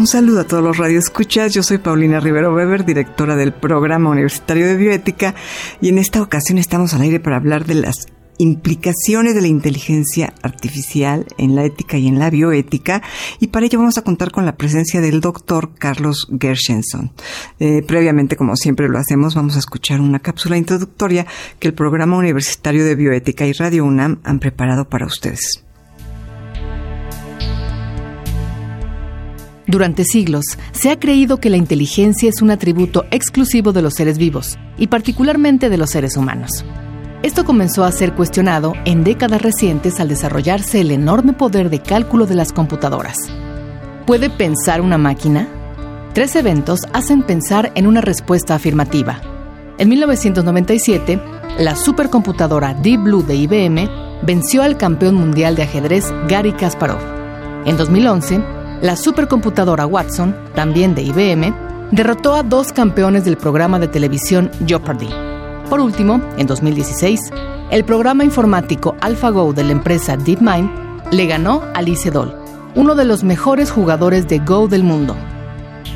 Un saludo a todos los radioescuchas. Yo soy Paulina Rivero Weber, directora del Programa Universitario de Bioética, y en esta ocasión estamos al aire para hablar de las implicaciones de la inteligencia artificial en la ética y en la bioética y para ello vamos a contar con la presencia del doctor Carlos Gershenson. Eh, previamente, como siempre lo hacemos, vamos a escuchar una cápsula introductoria que el Programa Universitario de Bioética y Radio UNAM han preparado para ustedes. Durante siglos se ha creído que la inteligencia es un atributo exclusivo de los seres vivos, y particularmente de los seres humanos. Esto comenzó a ser cuestionado en décadas recientes al desarrollarse el enorme poder de cálculo de las computadoras. ¿Puede pensar una máquina? Tres eventos hacen pensar en una respuesta afirmativa. En 1997, la supercomputadora Deep Blue de IBM venció al campeón mundial de ajedrez Gary Kasparov. En 2011, la supercomputadora Watson, también de IBM, derrotó a dos campeones del programa de televisión Jeopardy. Por último, en 2016, el programa informático AlphaGo de la empresa DeepMind le ganó a Lee Sedol, uno de los mejores jugadores de Go del mundo.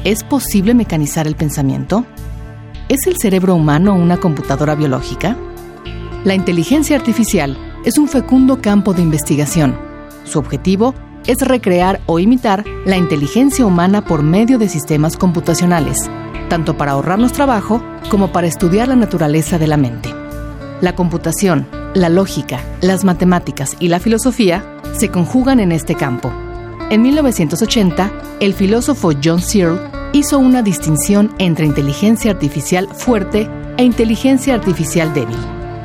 ¿Es posible mecanizar el pensamiento? ¿Es el cerebro humano una computadora biológica? La inteligencia artificial es un fecundo campo de investigación. Su objetivo es recrear o imitar la inteligencia humana por medio de sistemas computacionales, tanto para ahorrarnos trabajo como para estudiar la naturaleza de la mente. La computación, la lógica, las matemáticas y la filosofía se conjugan en este campo. En 1980, el filósofo John Searle hizo una distinción entre inteligencia artificial fuerte e inteligencia artificial débil.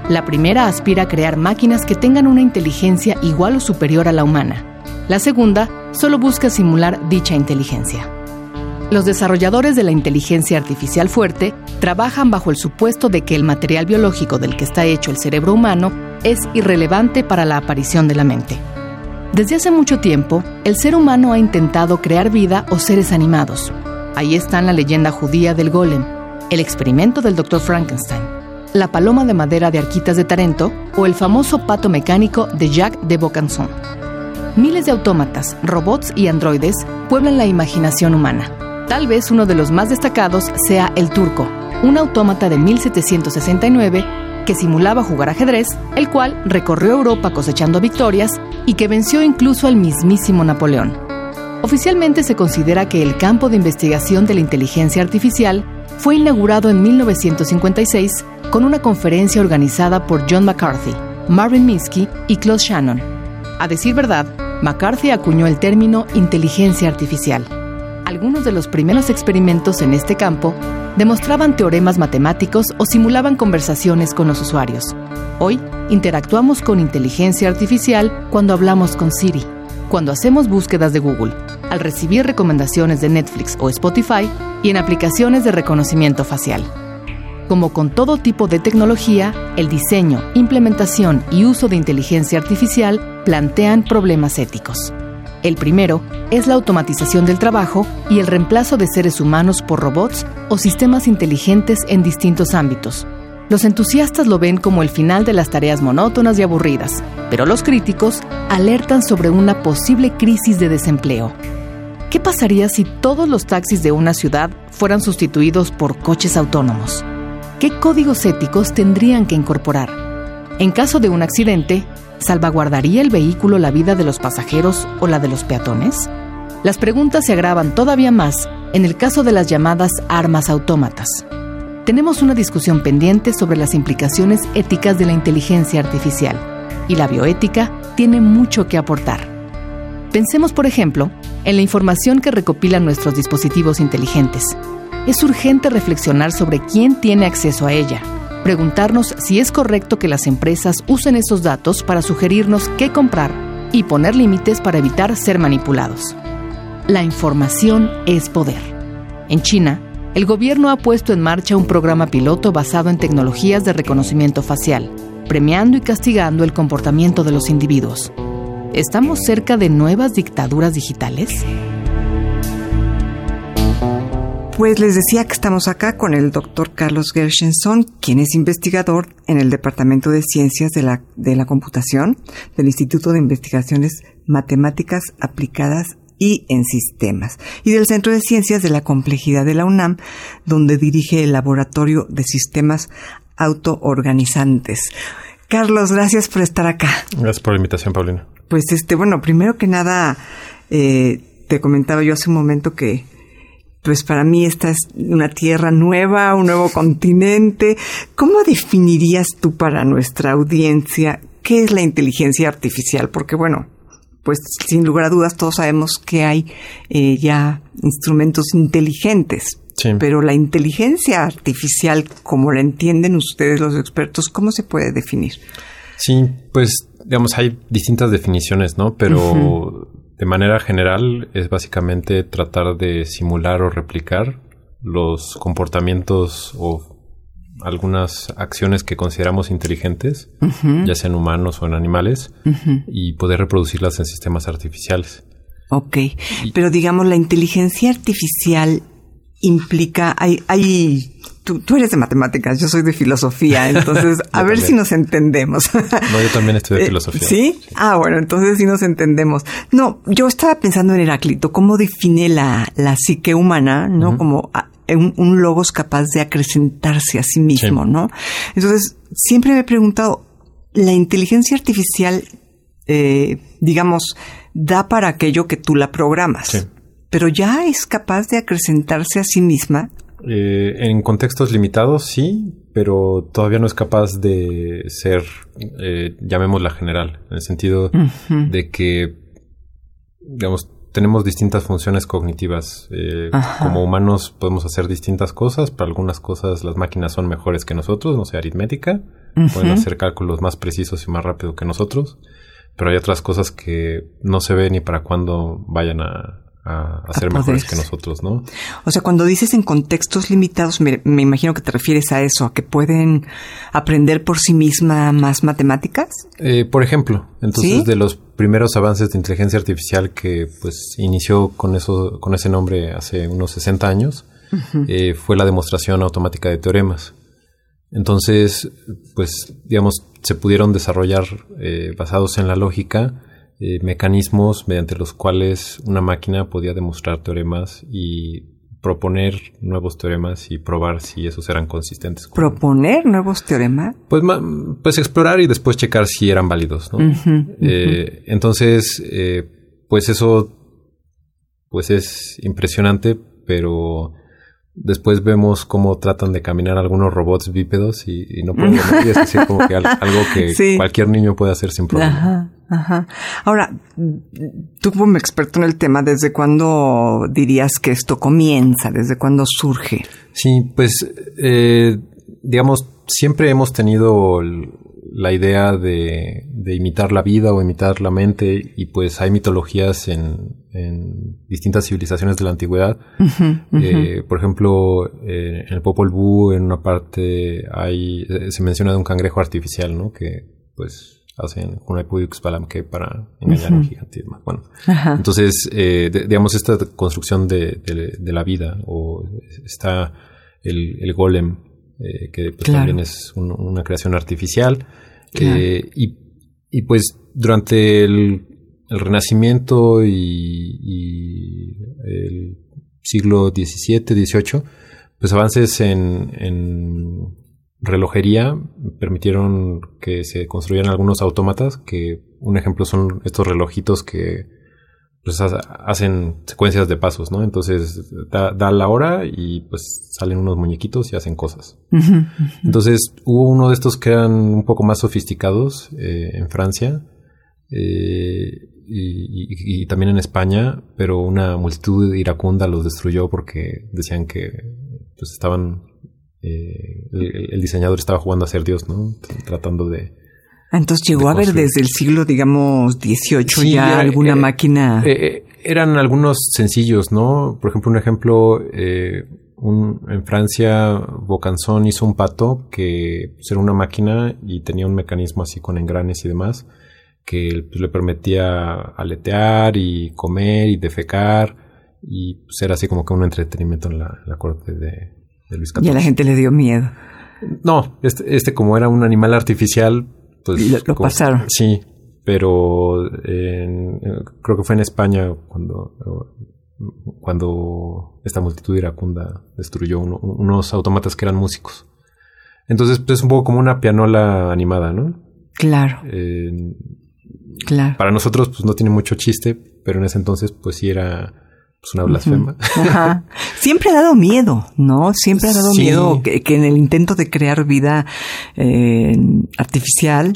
La primera aspira a crear máquinas que tengan una inteligencia igual o superior a la humana, la segunda solo busca simular dicha inteligencia. Los desarrolladores de la inteligencia artificial fuerte trabajan bajo el supuesto de que el material biológico del que está hecho el cerebro humano es irrelevante para la aparición de la mente. Desde hace mucho tiempo, el ser humano ha intentado crear vida o seres animados. Ahí están la leyenda judía del golem, el experimento del Dr. Frankenstein, la paloma de madera de Arquitas de Tarento o el famoso pato mecánico de Jacques de Vaucanson. Miles de autómatas, robots y androides pueblan la imaginación humana. Tal vez uno de los más destacados sea el turco, un autómata de 1769 que simulaba jugar ajedrez, el cual recorrió Europa cosechando victorias y que venció incluso al mismísimo Napoleón. Oficialmente se considera que el campo de investigación de la inteligencia artificial fue inaugurado en 1956 con una conferencia organizada por John McCarthy, Marvin Minsky y Claude Shannon a decir verdad, McCarthy acuñó el término inteligencia artificial. Algunos de los primeros experimentos en este campo demostraban teoremas matemáticos o simulaban conversaciones con los usuarios. Hoy interactuamos con inteligencia artificial cuando hablamos con Siri, cuando hacemos búsquedas de Google, al recibir recomendaciones de Netflix o Spotify y en aplicaciones de reconocimiento facial. Como con todo tipo de tecnología, el diseño, implementación y uso de inteligencia artificial plantean problemas éticos. El primero es la automatización del trabajo y el reemplazo de seres humanos por robots o sistemas inteligentes en distintos ámbitos. Los entusiastas lo ven como el final de las tareas monótonas y aburridas, pero los críticos alertan sobre una posible crisis de desempleo. ¿Qué pasaría si todos los taxis de una ciudad fueran sustituidos por coches autónomos? ¿Qué códigos éticos tendrían que incorporar? En caso de un accidente, ¿salvaguardaría el vehículo la vida de los pasajeros o la de los peatones? Las preguntas se agravan todavía más en el caso de las llamadas armas autómatas. Tenemos una discusión pendiente sobre las implicaciones éticas de la inteligencia artificial y la bioética tiene mucho que aportar. Pensemos, por ejemplo, en la información que recopilan nuestros dispositivos inteligentes es urgente reflexionar sobre quién tiene acceso a ella, preguntarnos si es correcto que las empresas usen esos datos para sugerirnos qué comprar y poner límites para evitar ser manipulados. la información es poder. En China, el gobierno ha puesto en marcha un programa piloto basado en tecnologías de reconocimiento facial, premiando y castigando el comportamiento de los individuos. ¿Estamos cerca de nuevas dictaduras digitales? Pues les decía que estamos acá con el doctor Carlos Gershenson, quien es investigador en el Departamento de Ciencias de la, de la Computación del Instituto de Investigaciones Matemáticas Aplicadas y en Sistemas, y del Centro de Ciencias de la Complejidad de la UNAM, donde dirige el Laboratorio de Sistemas Autoorganizantes. Carlos, gracias por estar acá. Gracias por la invitación, Paulina. Pues este, bueno, primero que nada, eh, te comentaba yo hace un momento que pues para mí esta es una tierra nueva, un nuevo continente. ¿Cómo definirías tú para nuestra audiencia qué es la inteligencia artificial? Porque bueno, pues sin lugar a dudas todos sabemos que hay eh, ya instrumentos inteligentes. Pero la inteligencia artificial, como la entienden ustedes los expertos, ¿cómo se puede definir? Sí, pues digamos hay distintas definiciones, ¿no? Pero de manera general es básicamente tratar de simular o replicar los comportamientos o algunas acciones que consideramos inteligentes, ya sean humanos o en animales, y poder reproducirlas en sistemas artificiales. Ok, pero digamos la inteligencia artificial implica, hay, hay tú, eres de matemáticas, yo soy de filosofía, entonces a ver si nos entendemos. no, yo también estudié eh, filosofía. ¿Sí? Ah, bueno, entonces sí nos entendemos. No, yo estaba pensando en Heráclito, cómo define la, la psique humana, ¿no? Como ah, un, logos capaz de acrecentarse a sí mismo, ¿no? Entonces, siempre me he preguntado, ¿la inteligencia artificial, eh, digamos, da para aquello que tú la programas? Sí pero ya es capaz de acrecentarse a sí misma. Eh, en contextos limitados sí, pero todavía no es capaz de ser, eh, llamémosla general, en el sentido de que, digamos, tenemos distintas funciones cognitivas. Eh, como humanos podemos hacer distintas cosas, para algunas cosas las máquinas son mejores que nosotros, no sé, aritmética, pueden hacer cálculos más precisos y más rápido que nosotros, pero hay otras cosas que no se ve ni para cuándo vayan a, a, ser mejores que nosotros, ¿no? O sea, cuando dices en contextos limitados, me, imagino que te refieres a eso, a que pueden aprender por sí misma más matemáticas. Eh, por ejemplo, entonces de los primeros avances de inteligencia artificial que pues inició con eso, con ese nombre hace unos 60 años, eh, fue la demostración automática de teoremas. Entonces, pues, digamos, se pudieron desarrollar eh, basados en la lógica eh, mecanismos mediante los cuales una máquina podía demostrar teoremas y proponer nuevos teoremas y probar si esos eran consistentes. ¿Proponer nuevos teoremas? Pues, pues explorar y después checar si eran válidos, ¿no? Eh, entonces, eh, pues eso pues es impresionante, pero Después vemos cómo tratan de caminar algunos robots bípedos y, no pueden es decir, como que algo que cualquier niño puede hacer sin problema. Ajá, Ahora, tú como experto en el tema, ¿desde cuándo dirías que esto comienza? ¿Desde cuándo surge? Sí, pues, eh, digamos, siempre hemos tenido la idea de, imitar la vida o imitar la mente y pues hay mitologías en, distintas civilizaciones de la antigüedad. Eh, por ejemplo, eh, en el Popol Vuh en una parte hay eh, se menciona de un cangrejo artificial, ¿no? Que pues hacen una que para engañar a un gigante. Bueno, entonces, digamos, esta construcción de, la vida o está el, el golem que pues, también es una creación artificial. Eh, y, y, pues durante el, Renacimiento y, el siglo XVII, XVIII, pues avances en, en relojería permitieron que se construyeran algunos autómatas, que un ejemplo son estos relojitos que pues hacen secuencias de pasos, ¿no? Entonces da, la hora y pues salen unos muñequitos y hacen cosas. Entonces hubo uno de estos que eran un poco más sofisticados eh, en Francia eh, y, también en España, pero una multitud iracunda los destruyó porque decían que pues estaban eh, el, diseñador estaba jugando a ser Dios, ¿no? Tratando de entonces llegó a haber desde el siglo, digamos, XVIII ya alguna máquina. Eh, eran algunos sencillos, ¿no? Por ejemplo, un ejemplo, eh, un, en Francia, Bocanzón hizo un pato que pues, era una máquina y tenía un mecanismo así con engranes y demás que pues, le permitía aletear y comer y defecar y pues, era así como que un entretenimiento en la, corte de, Luis XIV. Y a la gente le dio miedo. No, este, este como era un animal artificial, pues... lo, pasaron. Sí, pero creo que fue en España cuando cuando esta multitud iracunda destruyó unos autómatas que eran músicos. Entonces, pues es un poco como una pianola animada, ¿no? Claro. claro. Para nosotros, pues no tiene mucho chiste, pero en ese entonces, pues sí era pues, una blasfema. Ajá. Siempre ha dado miedo, ¿no? Siempre ha dado miedo que, en el intento de crear vida eh, artificial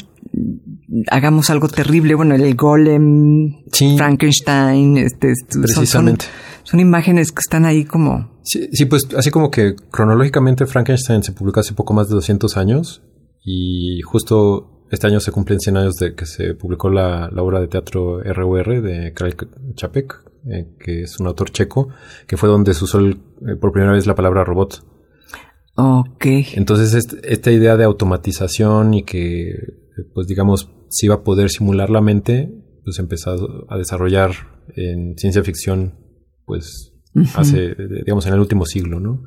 hagamos algo terrible. Bueno, el golem, Frankenstein, este, precisamente. Son, imágenes que están ahí como... Sí, pues así como que cronológicamente Frankenstein se publicó hace poco más de 200 años y justo este año se cumplen 100 años de que se publicó la, obra de teatro RUR de Karel Čapek, eh, que es un autor checo, que fue donde se usó eh, por primera vez la palabra robot. Ok. Entonces, esta idea de automatización y que, pues digamos, se iba a poder simular la mente, pues empezó a desarrollar en ciencia ficción, pues hace, digamos, en el último siglo, ¿no?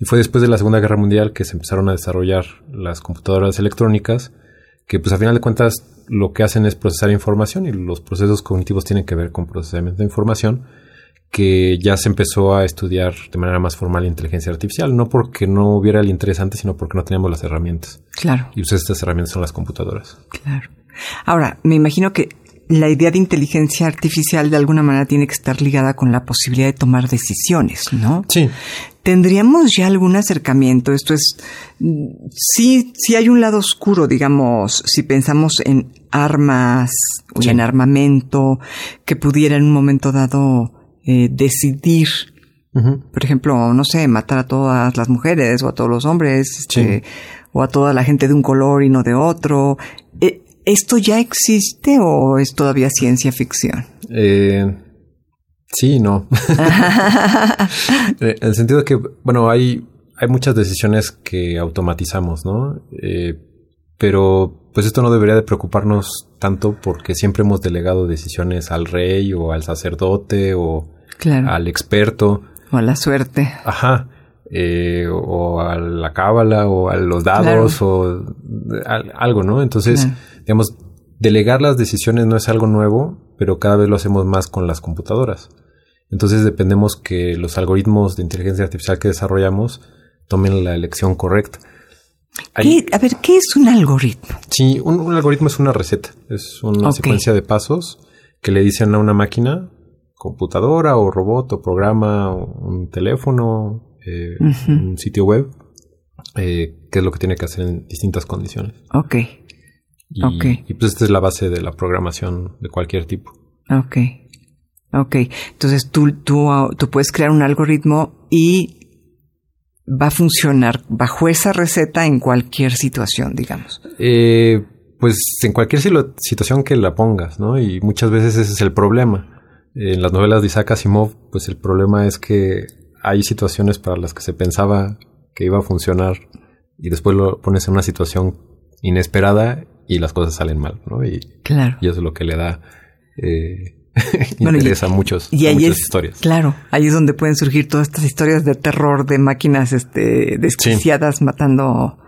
Y fue después de la Segunda Guerra Mundial que se empezaron a desarrollar las computadoras electrónicas, que pues a final de cuentas lo que hacen es procesar información y los procesos cognitivos tienen que ver con procesamiento de información que ya se empezó a estudiar de manera más formal la inteligencia artificial, no porque no hubiera el interesante, sino porque no teníamos las herramientas. Claro. Y pues estas herramientas son las computadoras. Claro. Ahora, me imagino que la idea de inteligencia artificial de alguna manera tiene que estar ligada con la posibilidad de tomar decisiones, ¿no? Sí. ¿Tendríamos ya algún acercamiento? Esto es, sí, sí hay un lado oscuro, digamos, si pensamos en armas o en armamento que pudiera en un momento dado eh, decidir, por ejemplo, no sé, matar a todas las mujeres o a todos los hombres, este, o a toda la gente de un color y no de otro. Eh, ¿Esto ya existe o es todavía ciencia ficción? Eh, sí, no. en el sentido de que, bueno, hay, hay muchas decisiones que automatizamos, ¿no? pero pues esto no debería de preocuparnos tanto porque siempre hemos delegado decisiones al rey o al sacerdote o al experto. O a la suerte. Ajá. Eh, o a la cábala o a los dados o algo, ¿no? Entonces, digamos, delegar las decisiones no es algo nuevo, pero cada vez lo hacemos más con las computadoras. Entonces dependemos que los algoritmos de inteligencia artificial que desarrollamos tomen la elección correcta. a ver, ¿qué es un algoritmo? Sí, un, algoritmo es una receta, es una secuencia de pasos que le dicen a una máquina computadora o robot o programa o un teléfono, eh, un sitio web, eh, qué es lo que tiene que hacer en distintas condiciones. Ok. Y, y pues esta es la base de la programación de cualquier tipo. Ok. Ok. Entonces tú, tú, tú puedes crear un algoritmo y va a funcionar bajo esa receta en cualquier situación, digamos. Eh, pues en cualquier situación que la pongas, ¿no? Y muchas veces ese es el problema en las novelas de Isaac Asimov, pues el problema es que hay situaciones para las que se pensaba que iba a funcionar y después lo pones en una situación inesperada y las cosas salen mal, ¿no? Y, claro. y eso es lo que le da eh, interés a muchos y muchas historias. Claro, ahí es donde pueden surgir todas estas historias de terror de máquinas este desquiciadas matando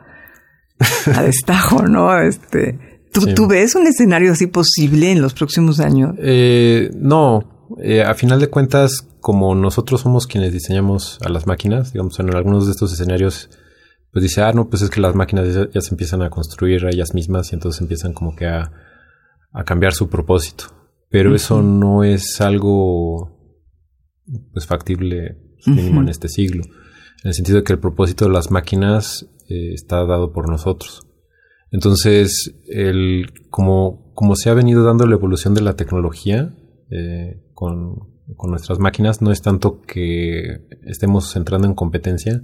a destajo, ¿no? Este, ¿tú, ves un escenario así posible en los próximos años? Eh, no, eh, a final de cuentas, como nosotros somos quienes diseñamos a las máquinas, digamos, en algunos de estos escenarios, pues dice, ah, no, pues es que las máquinas ya, se empiezan a construir a ellas mismas y entonces empiezan como que a, cambiar su propósito. Pero eso no es algo pues factible mínimo en este siglo. En el sentido de que el propósito de las máquinas eh, está dado por nosotros. Entonces, el, como, como se ha venido dando la evolución de la tecnología, eh, con, nuestras máquinas no es tanto que estemos entrando en competencia,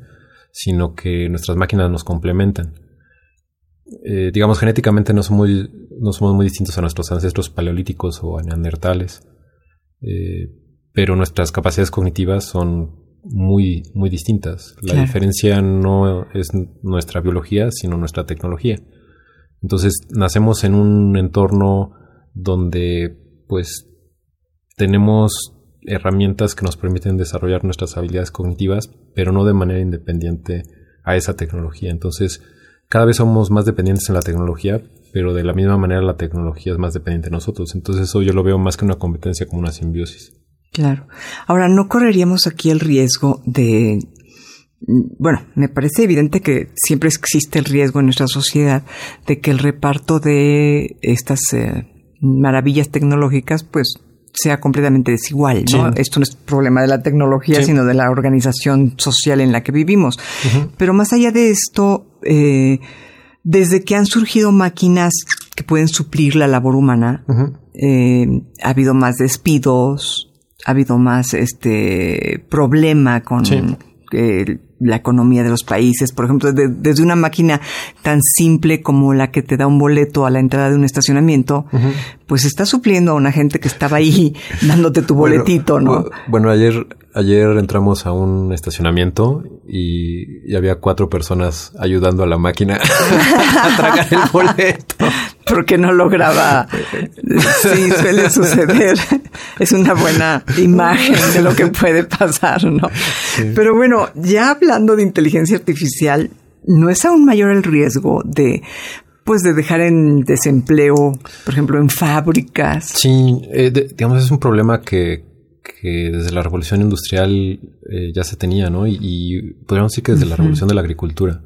sino que nuestras máquinas nos complementan. Eh, digamos, genéticamente no somos, no somos muy distintos a nuestros ancestros paleolíticos o a neandertales. Eh, pero nuestras capacidades cognitivas son muy, muy distintas. La diferencia no es nuestra biología, sino nuestra tecnología. Entonces, nacemos en un entorno donde, pues, tenemos herramientas que nos permiten desarrollar nuestras habilidades cognitivas, pero no de manera independiente a esa tecnología. Entonces, cada vez somos más dependientes en la tecnología, pero de la misma manera la tecnología es más dependiente de nosotros. Entonces, eso yo lo veo más que una competencia como una simbiosis. Claro. Ahora, ¿no correríamos aquí el riesgo de... Bueno, me parece evidente que siempre existe el riesgo en nuestra sociedad de que el reparto de estas eh, maravillas tecnológicas, pues sea completamente desigual, ¿no? Esto no es problema de la tecnología, sino de la organización social en la que vivimos. Pero más allá de esto, eh, desde que han surgido máquinas que pueden suplir la labor humana, eh, ha habido más despidos, ha habido más este problema con eh, la economía de los países. Por ejemplo, desde una máquina tan simple como la que te da un boleto a la entrada de un estacionamiento, pues está supliendo a una gente que estaba ahí dándote tu boletito, ¿no? Bueno, ayer, ayer entramos a un estacionamiento y, y había cuatro personas ayudando a la máquina a tragar el boleto porque no lograba. Sí, suele suceder. Es una buena imagen de lo que puede pasar, ¿no? Pero bueno, ya hablando de inteligencia artificial, ¿no es aún mayor el riesgo de pues de dejar en desempleo, por ejemplo, en fábricas. Sí, eh, digamos, es un problema que, que desde la revolución industrial eh, ya se tenía, ¿no? Y, podríamos decir que desde la revolución de la agricultura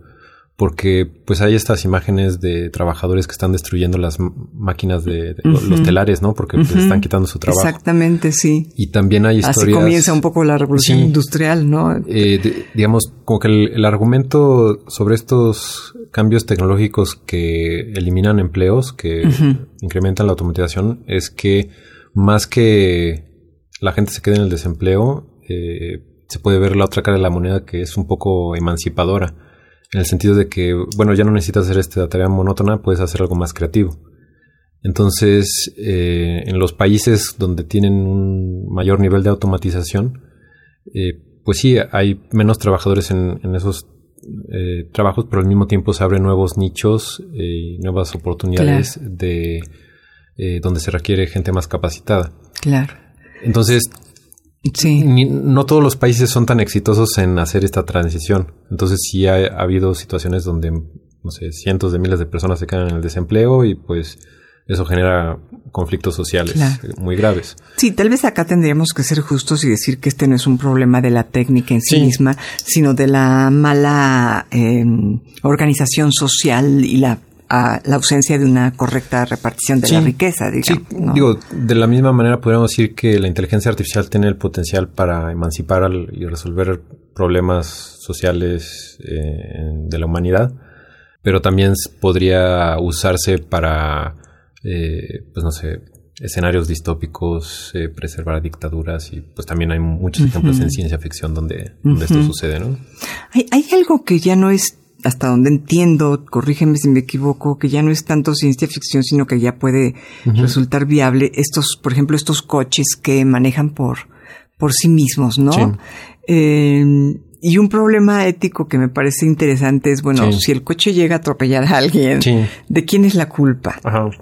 porque pues hay estas imágenes de trabajadores que están destruyendo las máquinas de, los telares, ¿no? Porque pues, están quitando su trabajo. Exactamente, sí. Y también hay historias... Así comienza un poco la revolución industrial, ¿no? Eh, digamos, como que el, argumento sobre estos cambios tecnológicos que eliminan empleos, que incrementan la automatización, es que más que la gente se quede en el desempleo, eh, se puede ver la otra cara de la moneda que es un poco emancipadora en el sentido de que, bueno, ya no necesitas hacer esta tarea monótona, puedes hacer algo más creativo. Entonces, eh, en los países donde tienen un mayor nivel de automatización, eh, pues sí, hay menos trabajadores en, esos eh, trabajos, pero al mismo tiempo se abren nuevos nichos y nuevas oportunidades de donde se requiere gente más capacitada. Claro. Entonces, Sí. no todos los países son tan exitosos en hacer esta transición. Entonces sí ha, habido situaciones donde, no sé, cientos de miles de personas se quedan en el desempleo y pues eso genera conflictos sociales muy graves. Sí, tal vez acá tendríamos que ser justos y decir que este no es un problema de la técnica en sí, misma, sino de la mala em, organización social y la a la ausencia de una correcta repartición de la riqueza, digamos. Sí, digo, de la misma manera podríamos decir que la inteligencia artificial tiene el potencial para emancipar y resolver problemas sociales eh, de la humanidad, pero también podría usarse para, eh, pues no sé, escenarios distópicos, eh, preservar dictaduras y pues también hay muchos ejemplos en ciencia ficción donde, esto sucede, ¿no? Hay, hay algo que ya no es hasta donde entiendo, corrígeme si me equivoco, que ya no es tanto ciencia ficción, sino que ya puede resultar viable estos, por ejemplo, estos coches que manejan por, por sí mismos, ¿no? Eh, y un problema ético que me parece interesante es, bueno, si el coche llega a atropellar a alguien, ¿de quién es la culpa?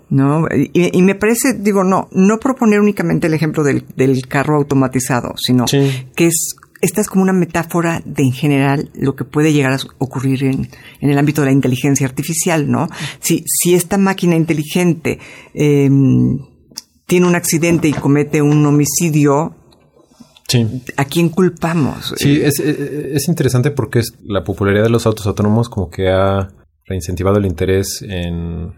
¿No? Y, me parece, digo, no, no proponer únicamente el ejemplo del, del carro automatizado, sino que es esta es como una metáfora de en general lo que puede llegar a ocurrir en, en el ámbito de la inteligencia artificial, ¿no? Si, si esta máquina inteligente em, tiene un accidente y comete un homicidio, ¿a quién culpamos? Sí, es, es, interesante porque es, la popularidad de los autos autónomos como que ha reincentivado el interés en,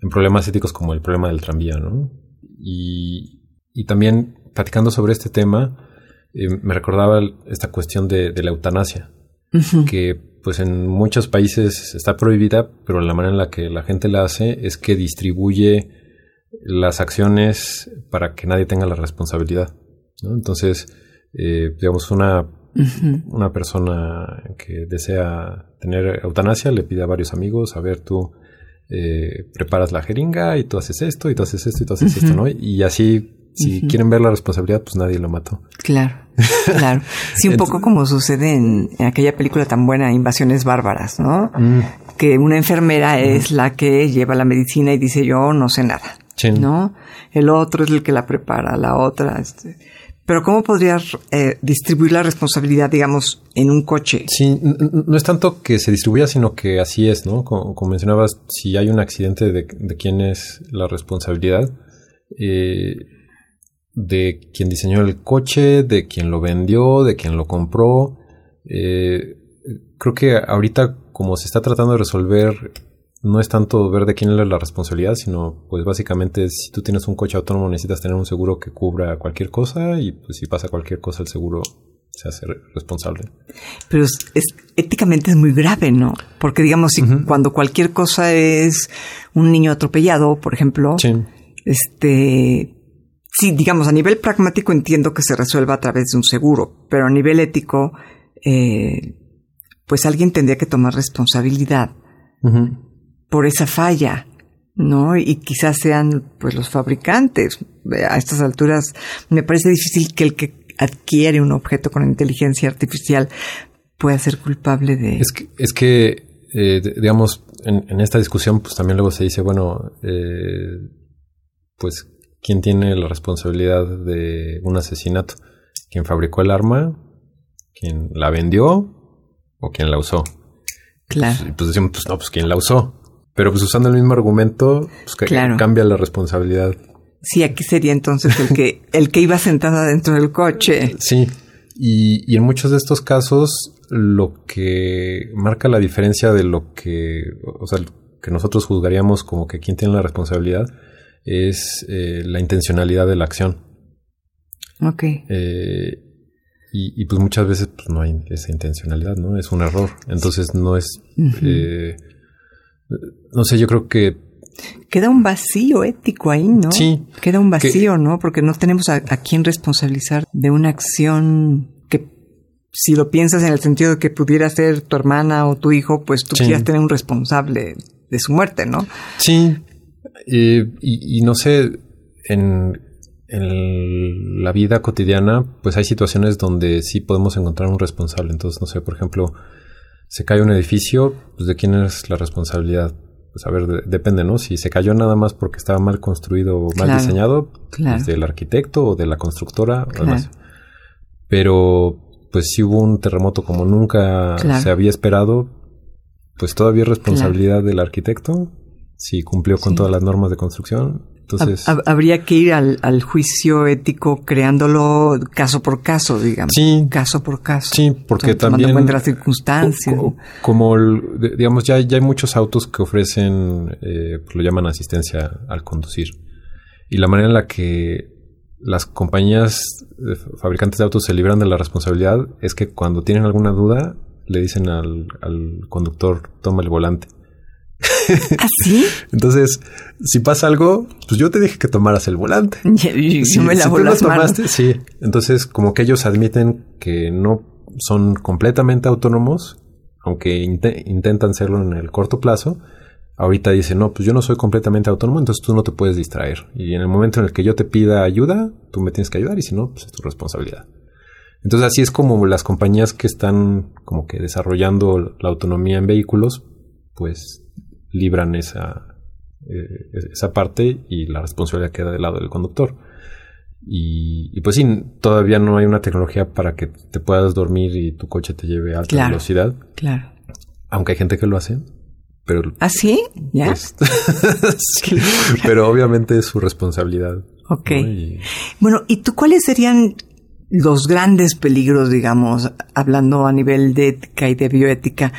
en problemas éticos como el problema del tranvía, ¿no? Y, y también platicando sobre este tema, me recordaba esta cuestión de, la eutanasia, que pues en muchos países está prohibida, pero la manera en la que la gente la hace es que distribuye las acciones para que nadie tenga la responsabilidad. Entonces, eh, digamos, una, una persona que desea tener eutanasia le pide a varios amigos, a ver, tú eh, preparas la jeringa y tú haces esto y tú haces esto y tú haces esto, ¿no? Y así si quieren ver la responsabilidad, pues nadie lo mató. Claro, claro. Sí, un poco como sucede en, aquella película tan buena, Invasiones Bárbaras, ¿no? Mm. Que una enfermera es la que lleva la medicina y dice yo no sé nada, ¿no? El otro es el que la prepara, la otra... Este, pero ¿cómo podrías eh, distribuir la responsabilidad, digamos, en un coche? Sí, no es tanto que se distribuya, sino que así es, ¿no? Como, mencionabas, si hay un accidente, de, quién es la responsabilidad? Eh, de quien diseñó el coche, de quien lo vendió, de quien lo compró. Eh, creo que ahorita, como se está tratando de resolver no es tanto ver de quién es la responsabilidad, sino pues básicamente si tú tienes un coche autónomo necesitas tener un seguro que cubra cualquier cosa y pues si pasa cualquier cosa el seguro se hace responsable. Pero es, éticamente es muy grave, ¿no? Porque digamos, si cuando cualquier cosa es un niño atropellado, por ejemplo, este, sí, digamos, a nivel pragmático entiendo que se resuelva a través de un seguro, pero a nivel ético, eh, pues alguien tendría que tomar responsabilidad por esa falla, ¿no? Y quizás sean pues los fabricantes. A estas alturas me parece difícil que el que adquiere un objeto con inteligencia artificial pueda ser culpable de... Es que, es que eh, digamos, en, esta discusión pues también luego se dice, bueno, eh, pues, ¿quién tiene la responsabilidad de un asesinato? ¿Quién fabricó el arma? ¿Quién la vendió? ¿O quién la usó? Claro. Pues, pues decimos, pues no, pues quién la usó. Pero pues usando el mismo argumento, pues que cambia la responsabilidad. Sí, aquí sería entonces el que, el que iba sentado dentro del coche. Sí. Y, y, en muchos de estos casos, lo que marca la diferencia de lo que, o sea, que nosotros juzgaríamos como que quien tiene la responsabilidad es eh, la intencionalidad de la acción. Ok. Eh, y, y, pues muchas veces pues, no hay esa intencionalidad, ¿no? Es un error. Entonces no es no sé, yo creo que... Queda un vacío ético ahí, ¿no? Sí. Queda un vacío, ¿no? Porque no tenemos a, quién responsabilizar de una acción que, si lo piensas en el sentido de que pudiera ser tu hermana o tu hijo, pues tú quieras tener un responsable de su muerte, ¿no? Sí. Y, no sé, en, en la vida cotidiana, pues hay situaciones donde sí podemos encontrar un responsable. Entonces, no sé, por ejemplo, se cae un edificio, pues de quién es la responsabilidad. Pues a ver, depende, ¿no? Si se cayó nada más porque estaba mal construido o mal diseñado, pues del arquitecto o de la constructora, además. Pero, pues si hubo un terremoto como nunca se había esperado, pues todavía es responsabilidad del arquitecto si cumplió con todas las normas de construcción. Entonces, habría que ir al, juicio ético creándolo caso por caso, digamos. Sí. Caso por caso. Sí, porque también. en las circunstancias. Como, digamos, ya, ya hay muchos autos que ofrecen, eh, pues lo llaman asistencia al conducir. Y la manera en la que las compañías fabricantes de autos se libran de la responsabilidad es que cuando tienen alguna duda, le dicen al, al conductor, toma el volante. ¿Así? ¿Ah, Entonces, si pasa algo, pues yo te dije que tomaras el volante. si, me lavo las tomaste, sí. Entonces, como que ellos admiten que no son completamente autónomos, aunque intentan serlo en el corto plazo. Ahorita dicen, no, pues yo no soy completamente autónomo, entonces tú no te puedes distraer. Y en el momento en el que yo te pida ayuda, tú me tienes que ayudar y si no, pues es tu responsabilidad. Entonces así es como las compañías que están como que desarrollando la autonomía en vehículos, pues libran esa, eh, esa parte y la responsabilidad queda del lado del conductor. Y, pues sí, todavía no hay una tecnología para que te puedas dormir y tu coche te lleve a alta velocidad. Claro. Aunque hay gente que lo hace. Pero, ¿Ah, sí? ¿Ya? Pues, pero obviamente es su responsabilidad. Ok. Bueno, ¿y tú cuáles serían los grandes peligros, digamos, hablando a nivel de ética y de bioética,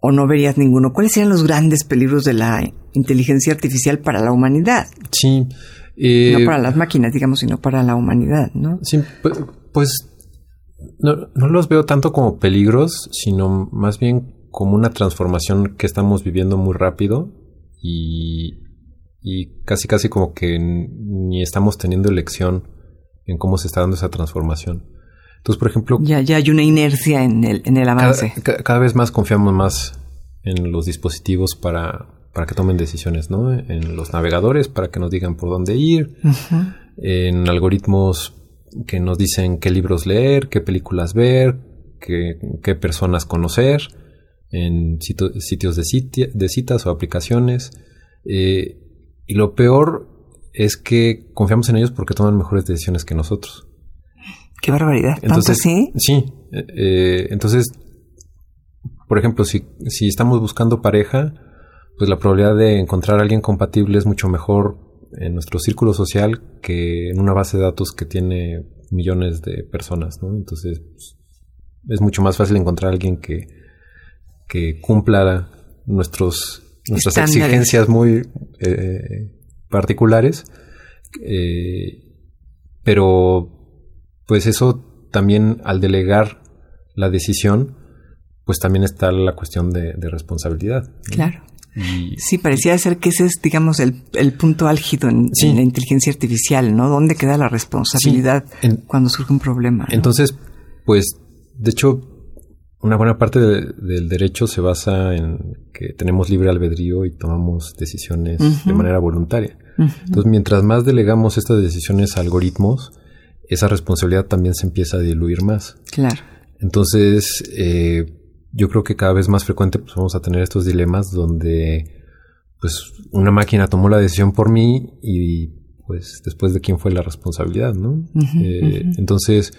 o no verías ninguno? ¿Cuáles serían los grandes peligros de la inteligencia artificial para la humanidad? Sí. no para las máquinas, digamos, sino para la humanidad, ¿no? Sí, pues no, los veo tanto como peligros, sino más bien como una transformación que estamos viviendo muy rápido y, y casi casi como que ni estamos teniendo elección en cómo se está dando esa transformación. Entonces, por ejemplo... Ya, ya hay una inercia en el, en el avance. Cada, vez más confiamos más en los dispositivos para, para que tomen decisiones, ¿no? En los navegadores para que nos digan por dónde ir, en algoritmos que nos dicen qué libros leer, qué películas ver, qué, personas conocer, en sitios de, de, citas o aplicaciones. Eh, y lo peor es que confiamos en ellos porque toman mejores decisiones que nosotros. Qué barbaridad. Entonces, sí? Sí. Eh, eh, entonces, por ejemplo, si, si estamos buscando pareja, pues la probabilidad de encontrar a alguien compatible es mucho mejor en nuestro círculo social que en una base de datos que tiene millones de personas, ¿no? Entonces, pues, es mucho más fácil encontrar a alguien que, que cumpla nuestros, nuestras exigencias muy eh, particulares. Eh, pero, pues eso también al delegar la decisión, pues también está la cuestión de, responsabilidad. Claro. sí, parecía ser que ese es, digamos, el, punto álgido en, la inteligencia artificial, ¿no? ¿Dónde queda la responsabilidad cuando surge un problema? Entonces, pues, de hecho, una buena parte del derecho se basa en que tenemos libre albedrío y tomamos decisiones de manera voluntaria. Entonces, mientras más delegamos estas decisiones a algoritmos, esa responsabilidad también se empieza a diluir más. Claro. Entonces, eh, yo creo que cada vez más frecuente pues, vamos a tener estos dilemas donde pues una máquina tomó la decisión por mí y pues después de quién fue la responsabilidad, ¿no? Eh, entonces,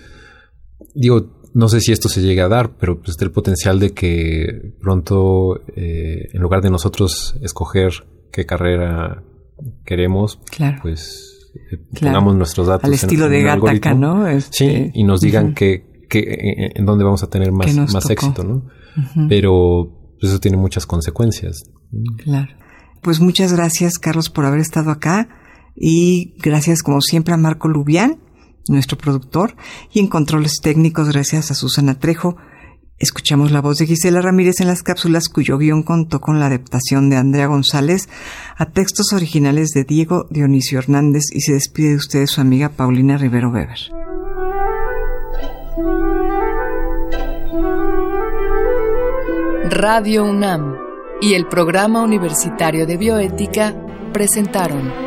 digo, no sé si esto se llegue a dar, pero pues está el potencial de que pronto, eh, en lugar de nosotros escoger qué carrera queremos, pues eh, pongamos nuestros datos. Al estilo de Gataca, ¿no? sí, este, y nos digan que, que, en dónde vamos a tener más, más éxito, ¿no? Pero pues, eso tiene muchas consecuencias. Claro. Pues muchas gracias, Carlos, por haber estado acá. Y gracias, como siempre, a Marco Lubián, nuestro productor. Y en controles técnicos, gracias a Susana Trejo. Escuchamos la voz de Gisela Ramírez en las cápsulas cuyo guion contó con la adaptación de Andrea González a textos originales de Diego Dionisio Hernández y se despide de ustedes su amiga Paulina Rivero Weber. Radio UNAM y el Programa Universitario de Bioética presentaron